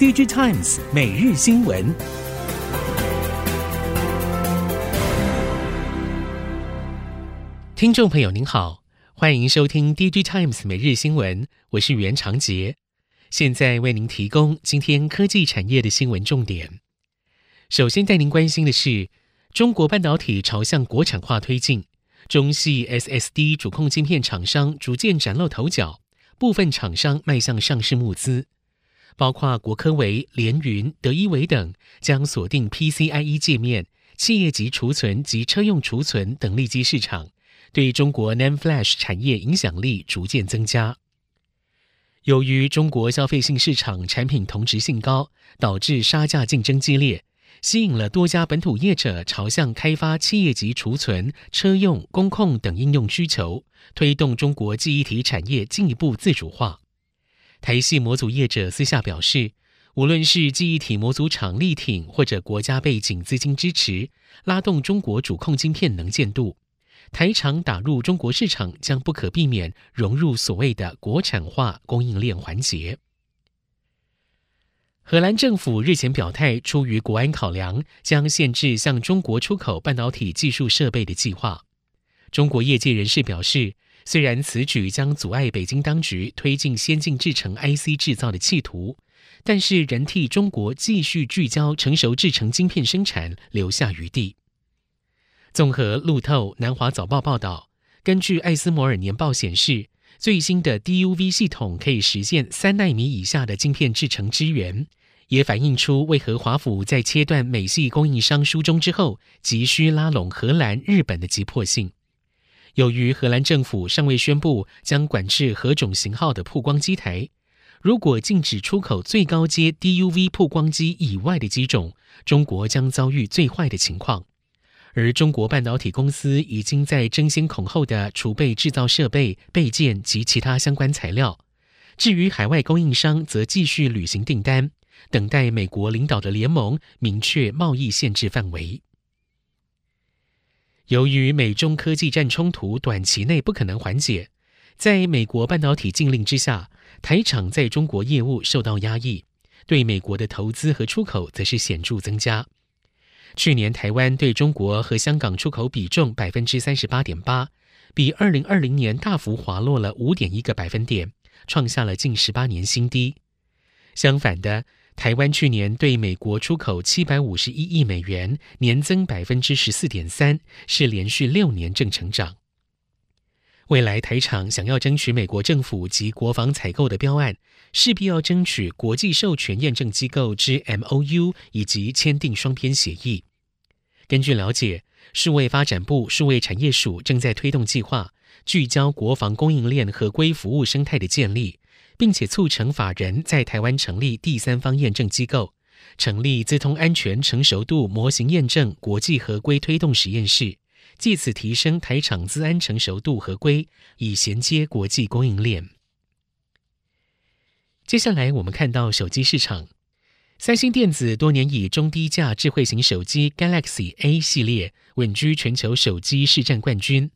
DigiTimes 每日新闻，听众朋友您好，欢迎收听 DigiTimes 每日新闻，我是袁长杰，现在为您提供今天科技产业的新闻重点。首先带您关心的是，中国半导体朝向国产化推进。中系 SSD 主控晶片厂商逐渐崭露头角，部分厂商迈向上市募资，包括国科维、联云、德一维等，将锁定 PCIe 界面、企业级储存及车用储存等利基市场，对中国 NAND Flash 产业影响力逐渐增加。由于中国消费性市场产品同质性高，导致杀价竞争激烈。吸引了多家本土业者朝向开发企业级储存、车用、工控等应用需求，推动中国记忆体产业进一步自主化。台系模组业者私下表示，无论是记忆体模组厂力挺，或者国家背景资金支持，拉动中国主控晶片能见度，台厂打入中国市场将不可避免融入所谓的国产化供应链环节。荷兰政府日前表态，出于国安考量，将限制向中国出口半导体技术设备的计划。中国业界人士表示，虽然此举将阻碍北京当局推进先进制程 IC 制造的企图，但是仍替中国继续聚焦成熟制程晶片生产留下余地。综合路透、南华早报报道，根据艾斯摩尔年报显示，最新的 DUV 系统可以实现三纳米以下的晶片制程支援。也反映出为何华府在切断美系供应商书中之后，急需拉拢荷兰、日本的急迫性。由于荷兰政府尚未宣布将管制何种型号的曝光机台，如果禁止出口最高阶 DUV 曝光机以外的机种，中国将遭遇最坏的情况。而中国半导体公司已经在争先恐后的储备制造设备、备件及其他相关材料。至于海外供应商，则继续履行订单。等待美国领导的联盟明确贸易限制范围。由于美中科技战冲突短期内不可能缓解，在美国半导体禁令之下，台厂在中国业务受到压抑，对美国的投资和出口则是显著增加。去年台湾对中国和香港出口比重百分之三十八点八，比二零二零年大幅滑落了五点一个百分点，创下了近十八年新低。相反的。台湾去年对美国出口七百五十一亿美元，年增百分之十四点三，是连续六年正成长。未来台厂想要争取美国政府及国防采购的标案，势必要争取国际授权验证机构之 MOU 以及签订双边协议。根据了解，数位发展部数位产业署正在推动计划，聚焦国防供应链合规服务生态的建立。并且促成法人在台湾成立第三方验证机构，成立资通安全成熟度模型验证国际合规推动实验室，借此提升台厂资安成熟度合规，以衔接国际供应链。接下来我们看到手机市场，三星电子多年以中低价智慧型手机 Galaxy A 系列稳居全球手机市占冠军，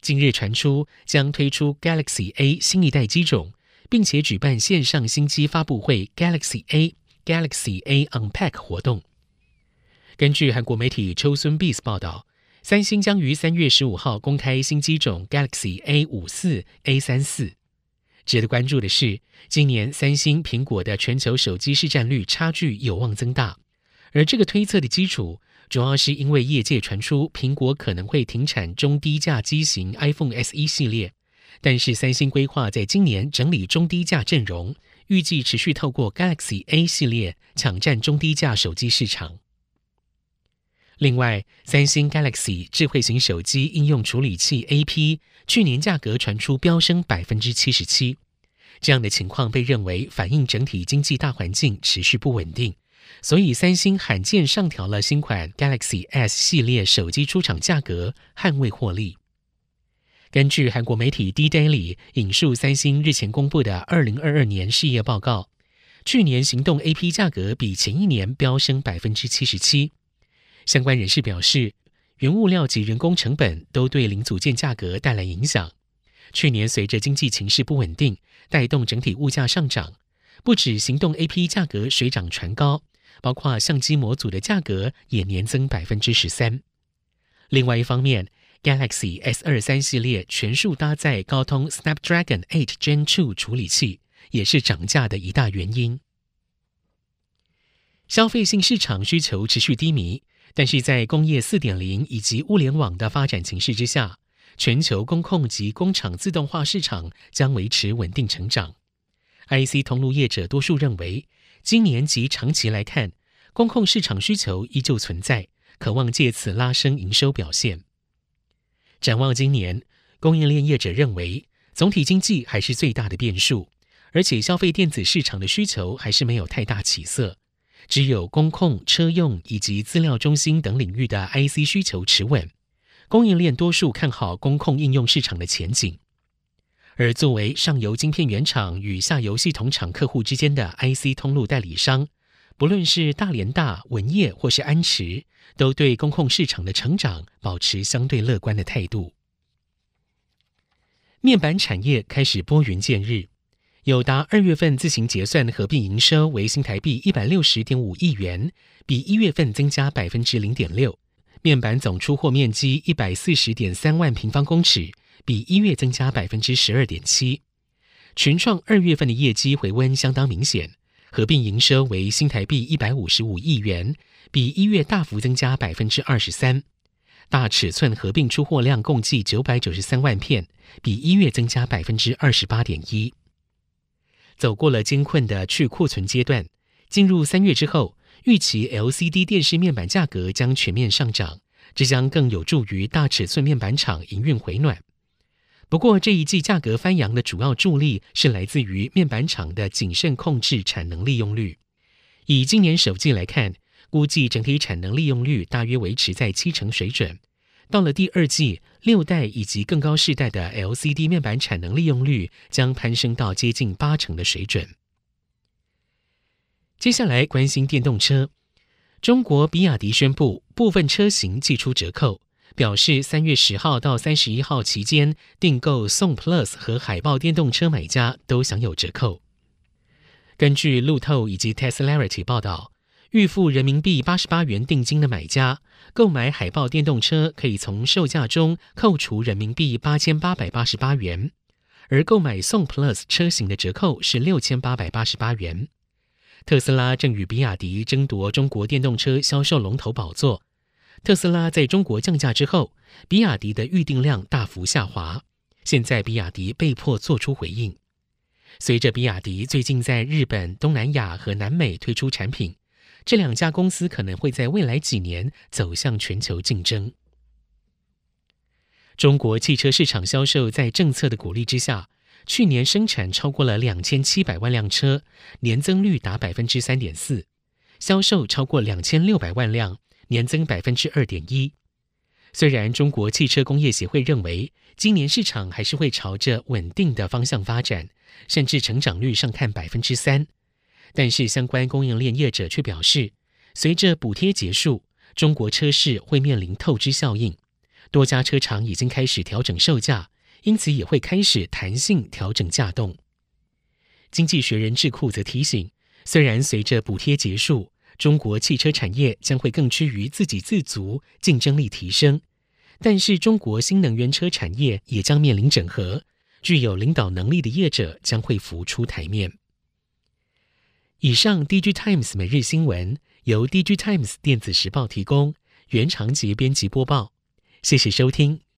近日传出将推出 Galaxy A 新一代机种。并且举办线上新机发布会 Galaxy A Galaxy A Unpack 活动。根据韩国媒体秋孙 Biz 报道，三星将于三月十五号公开新机种 Galaxy A 五四 A 三四。值得关注的是，今年三星苹果的全球手机市占率差距有望增大，而这个推测的基础，主要是因为业界传出苹果可能会停产中低价机型 iPhone SE 系列。但是，三星规划在今年整理中低价阵容，预计持续透过 Galaxy A 系列抢占中低价手机市场。另外，三星 Galaxy 智慧型手机应用处理器 AP 去年价格传出飙升百分之七十七，这样的情况被认为反映整体经济大环境持续不稳定，所以三星罕见上调了新款 Galaxy S 系列手机出厂价格，捍卫获利。根据韩国媒体 D-Daily 引述三星日前公布的二零二二年事业报告，去年行动 AP 价格比前一年飙升百分之七十七。相关人士表示，原物料及人工成本都对零组件价格带来影响。去年随着经济情势不稳定，带动整体物价上涨，不止行动 AP 价格水涨船高，包括相机模组的价格也年增百分之十三。另外一方面，Galaxy S 二三系列全数搭载高通 Snapdragon 8 Gen 2处理器，也是涨价的一大原因。消费性市场需求持续低迷，但是在工业四点零以及物联网的发展形势之下，全球工控及工厂自动化市场将维持稳定成长。IC 通路业者多数认为，今年及长期来看，工控市场需求依旧存在，可望借此拉升营收表现。展望今年，供应链业者认为，总体经济还是最大的变数，而且消费电子市场的需求还是没有太大起色，只有工控、车用以及资料中心等领域的 IC 需求持稳。供应链多数看好工控应用市场的前景。而作为上游晶片原厂与下游系统厂客户之间的 IC 通路代理商，不论是大连大、文业或是安驰，都对工控市场的成长保持相对乐观的态度。面板产业开始拨云见日，友达二月份自行结算合并营收为新台币一百六十点五亿元，比一月份增加百分之零点六。面板总出货面积一百四十点三万平方公尺。比一月增加百分之十二点七，群创二月份的业绩回温相当明显，合并营收为新台币一百五十五亿元，比一月大幅增加百分之二十三。大尺寸合并出货量共计九百九十三万片，比一月增加百分之二十八点一。走过了艰困的去库存阶段，进入三月之后，预期 LCD 电视面板价格将全面上涨，这将更有助于大尺寸面板厂营运回暖。不过，这一季价格翻扬的主要助力是来自于面板厂的谨慎控制产能利用率。以今年首季来看，估计整体产能利用率大约维持在七成水准。到了第二季，六代以及更高世代的 LCD 面板产能利用率将攀升到接近八成的水准。接下来关心电动车，中国比亚迪宣布部分车型祭出折扣。表示三月十号到三十一号期间订购宋 Plus 和海豹电动车买家都享有折扣。根据路透以及 Teslarity 报道，预付人民币八十八元定金的买家购买海豹电动车可以从售价中扣除人民币八千八百八十八元，而购买宋 Plus 车型的折扣是六千八百八十八元。特斯拉正与比亚迪争夺中国电动车销售龙头宝座。特斯拉在中国降价之后，比亚迪的预订量大幅下滑。现在比亚迪被迫做出回应。随着比亚迪最近在日本、东南亚和南美推出产品，这两家公司可能会在未来几年走向全球竞争。中国汽车市场销售在政策的鼓励之下，去年生产超过了两千七百万辆车，年增率达百分之三点四，销售超过两千六百万辆。年增百分之二点一。虽然中国汽车工业协会认为今年市场还是会朝着稳定的方向发展，甚至成长率上看百分之三，但是相关供应链业者却表示，随着补贴结束，中国车市会面临透支效应，多家车厂已经开始调整售价，因此也会开始弹性调整价动。经济学人智库则提醒，虽然随着补贴结束，中国汽车产业将会更趋于自给自足，竞争力提升。但是，中国新能源车产业也将面临整合，具有领导能力的业者将会浮出台面。以上，DG Times 每日新闻由 DG Times 电子时报提供，原长节编辑播报。谢谢收听。